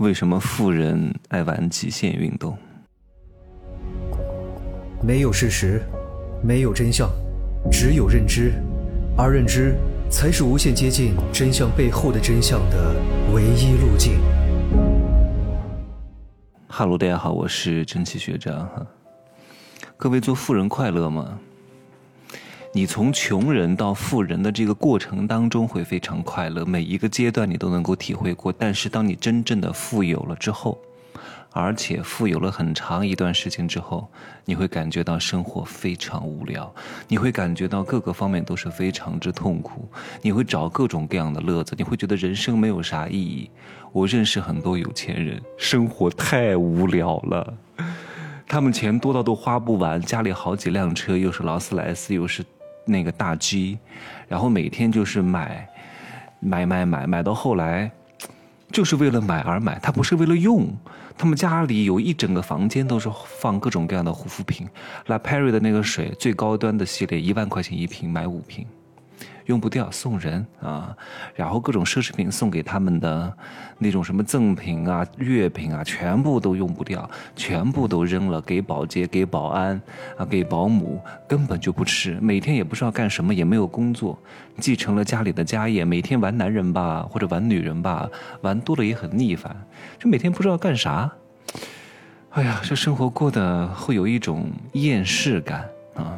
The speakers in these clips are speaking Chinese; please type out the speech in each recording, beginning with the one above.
为什么富人爱玩极限运动？没有事实，没有真相，只有认知，而认知才是无限接近真相背后的真相的唯一路径。哈喽，大家好，我是蒸汽学长哈。各位做富人快乐吗？你从穷人到富人的这个过程当中会非常快乐，每一个阶段你都能够体会过。但是当你真正的富有了之后，而且富有了很长一段时间之后，你会感觉到生活非常无聊，你会感觉到各个方面都是非常之痛苦，你会找各种各样的乐子，你会觉得人生没有啥意义。我认识很多有钱人，生活太无聊了，他们钱多到都花不完，家里好几辆车，又是劳斯莱斯，又是。那个大 G，然后每天就是买，买买买买到后来，就是为了买而买，他不是为了用。他们家里有一整个房间都是放各种各样的护肤品，La Prairie 的那个水最高端的系列，一万块钱一瓶，买五瓶。用不掉送人啊，然后各种奢侈品送给他们的那种什么赠品啊、月品啊，全部都用不掉，全部都扔了，给保洁、给保安啊、给保姆，根本就不吃，每天也不知道干什么，也没有工作，继承了家里的家业，每天玩男人吧，或者玩女人吧，玩多了也很腻烦，就每天不知道干啥。哎呀，这生活过得会有一种厌世感啊。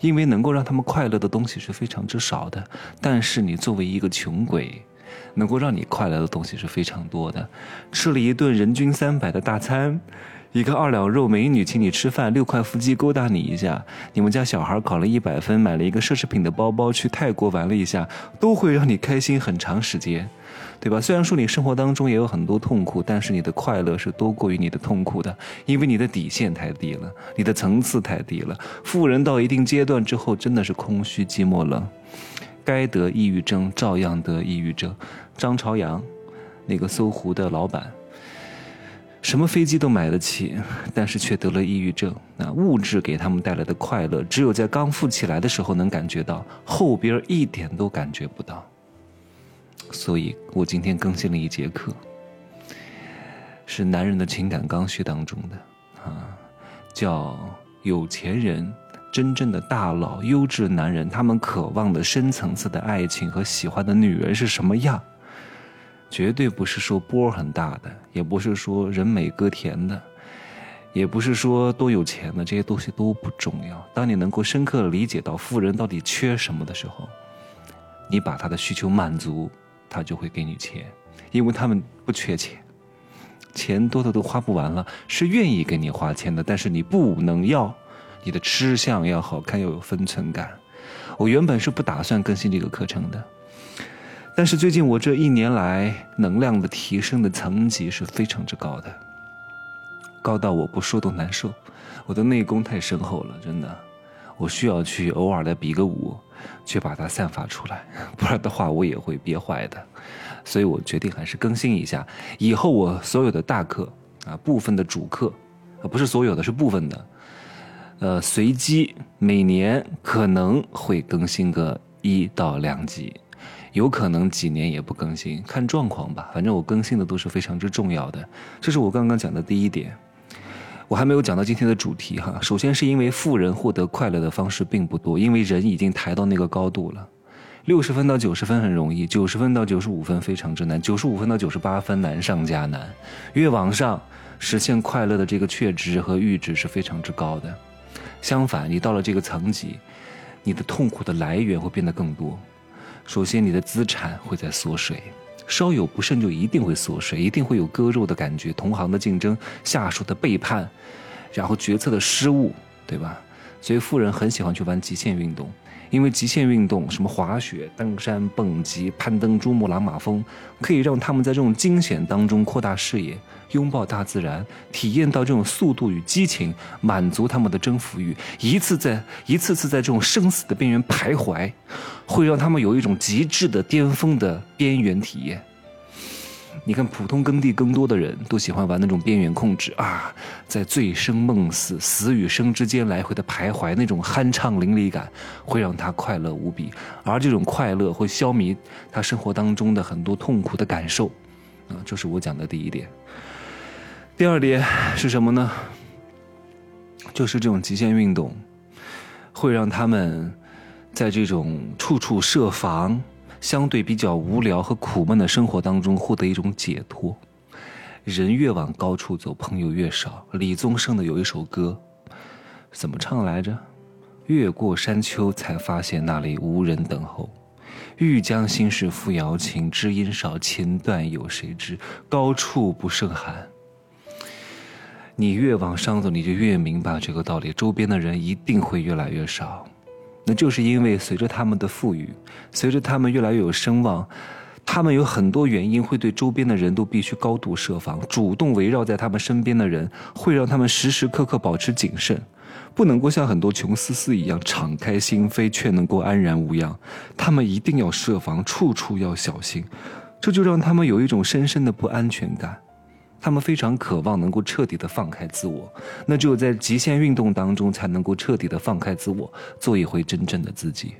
因为能够让他们快乐的东西是非常之少的，但是你作为一个穷鬼，能够让你快乐的东西是非常多的。吃了一顿人均三百的大餐，一个二两肉美女请你吃饭，六块腹肌勾搭你一下，你们家小孩考了一百分，买了一个奢侈品的包包，去泰国玩了一下，都会让你开心很长时间。对吧？虽然说你生活当中也有很多痛苦，但是你的快乐是多过于你的痛苦的，因为你的底线太低了，你的层次太低了。富人到一定阶段之后，真的是空虚、寂寞、冷，该得抑郁症照样得抑郁症。张朝阳，那个搜狐的老板，什么飞机都买得起，但是却得了抑郁症。那物质给他们带来的快乐，只有在刚富起来的时候能感觉到，后边一点都感觉不到。所以我今天更新了一节课，是男人的情感刚需当中的啊，叫有钱人真正的大佬、优质男人，他们渴望的深层次的爱情和喜欢的女人是什么样？绝对不是说波很大的，也不是说人美歌甜的，也不是说多有钱的，这些东西都不重要。当你能够深刻理解到富人到底缺什么的时候，你把他的需求满足。他就会给你钱，因为他们不缺钱，钱多的都花不完了，是愿意给你花钱的，但是你不能要，你的吃相要好看，要有分寸感。我原本是不打算更新这个课程的，但是最近我这一年来能量的提升的层级是非常之高的，高到我不说都难受，我的内功太深厚了，真的，我需要去偶尔的比个武。去把它散发出来，不然的话我也会憋坏的。所以我决定还是更新一下。以后我所有的大课啊，部分的主课，啊不是所有的，是部分的，呃，随机每年可能会更新个一到两集，有可能几年也不更新，看状况吧。反正我更新的都是非常之重要的。这是我刚刚讲的第一点。我还没有讲到今天的主题哈。首先是因为富人获得快乐的方式并不多，因为人已经抬到那个高度了。六十分到九十分很容易，九十分到九十五分非常之难，九十五分到九十八分难上加难。越往上，实现快乐的这个确值和阈值是非常之高的。相反，你到了这个层级，你的痛苦的来源会变得更多。首先，你的资产会在缩水。稍有不慎就一定会缩水，一定会有割肉的感觉，同行的竞争，下属的背叛，然后决策的失误，对吧？所以富人很喜欢去玩极限运动。因为极限运动，什么滑雪、登山、蹦极、攀登珠穆朗玛峰，可以让他们在这种惊险当中扩大视野，拥抱大自然，体验到这种速度与激情，满足他们的征服欲，一次在一次次在这种生死的边缘徘徊，会让他们有一种极致的巅峰的边缘体验。你看，普通耕地更多的人都喜欢玩那种边缘控制啊，在醉生梦死、死与生之间来回的徘徊，那种酣畅淋漓感会让他快乐无比，而这种快乐会消弭他生活当中的很多痛苦的感受，啊，这是我讲的第一点。第二点是什么呢？就是这种极限运动，会让他们在这种处处设防、相对比较无聊和苦闷的生活当中获得一种解脱。人越往高处走，朋友越少。李宗盛的有一首歌，怎么唱来着？越过山丘，才发现那里无人等候。欲将心事付瑶琴，知音少，琴断有谁知？高处不胜寒。你越往上走，你就越明白这个道理。周边的人一定会越来越少，那就是因为随着他们的富裕，随着他们越来越有声望，他们有很多原因会对周边的人都必须高度设防，主动围绕在他们身边的人，会让他们时时刻刻保持谨慎，不能够像很多穷思思一样敞开心扉，却能够安然无恙。他们一定要设防，处处要小心，这就让他们有一种深深的不安全感。他们非常渴望能够彻底的放开自我，那只有在极限运动当中才能够彻底的放开自我，做一回真正的自己。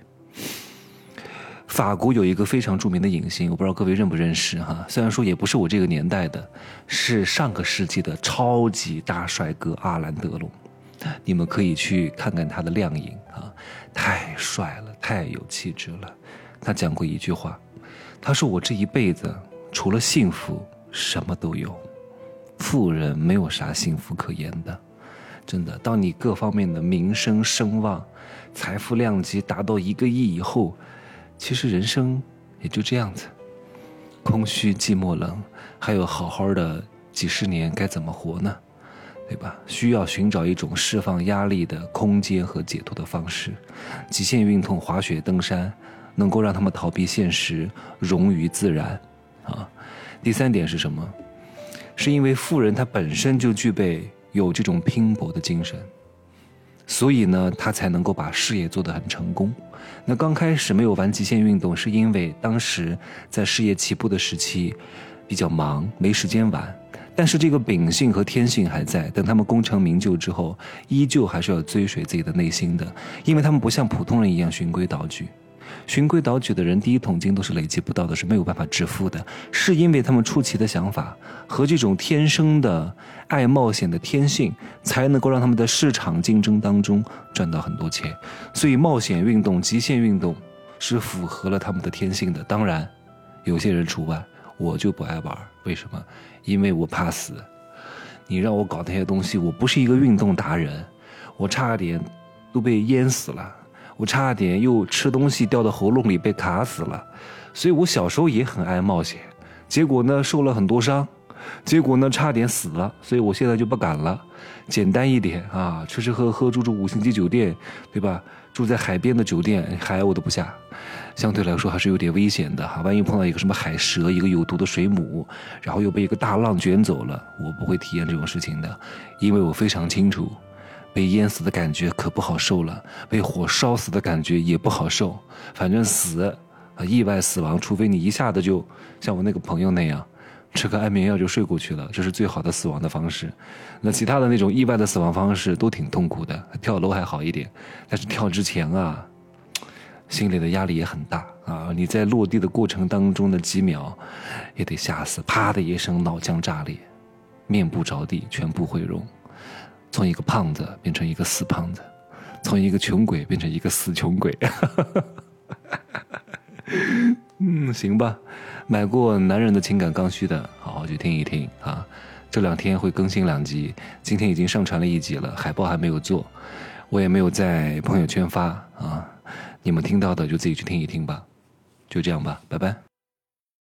法国有一个非常著名的影星，我不知道各位认不认识哈，虽然说也不是我这个年代的，是上个世纪的超级大帅哥阿兰德龙，你们可以去看看他的靓影啊，太帅了，太有气质了。他讲过一句话，他说：“我这一辈子除了幸福，什么都有。”富人没有啥幸福可言的，真的。当你各方面的名声声望、财富量级达到一个亿以后，其实人生也就这样子，空虚、寂寞、冷，还有好好的几十年该怎么活呢？对吧？需要寻找一种释放压力的空间和解脱的方式。极限运动、滑雪、登山，能够让他们逃避现实，融于自然。啊，第三点是什么？是因为富人他本身就具备有这种拼搏的精神，所以呢，他才能够把事业做得很成功。那刚开始没有玩极限运动，是因为当时在事业起步的时期比较忙，没时间玩。但是这个秉性和天性还在，等他们功成名就之后，依旧还是要追随自己的内心的，因为他们不像普通人一样循规蹈矩。循规蹈矩的人，第一桶金都是累积不到的，是没有办法致富的。是因为他们出奇的想法和这种天生的爱冒险的天性，才能够让他们在市场竞争当中赚到很多钱。所以，冒险运动、极限运动是符合了他们的天性的。当然，有些人除外，我就不爱玩。为什么？因为我怕死。你让我搞那些东西，我不是一个运动达人，我差点都被淹死了。我差点又吃东西掉到喉咙里被卡死了，所以我小时候也很爱冒险，结果呢受了很多伤，结果呢差点死了，所以我现在就不敢了，简单一点啊，吃吃喝喝住住五星级酒店，对吧？住在海边的酒店，海我都不下，相对来说还是有点危险的哈，万一碰到一个什么海蛇，一个有毒的水母，然后又被一个大浪卷走了，我不会体验这种事情的，因为我非常清楚。被淹死的感觉可不好受了，被火烧死的感觉也不好受。反正死，啊，意外死亡，除非你一下子就像我那个朋友那样，吃个安眠药就睡过去了，这是最好的死亡的方式。那其他的那种意外的死亡方式都挺痛苦的，跳楼还好一点，但是跳之前啊，心里的压力也很大啊。你在落地的过程当中的几秒，也得吓死，啪的一声脑浆炸裂，面部着地，全部毁容。从一个胖子变成一个死胖子，从一个穷鬼变成一个死穷鬼。嗯，行吧，买过《男人的情感刚需》的，好好去听一听啊。这两天会更新两集，今天已经上传了一集了，海报还没有做，我也没有在朋友圈发啊。你们听到的就自己去听一听吧，就这样吧，拜拜。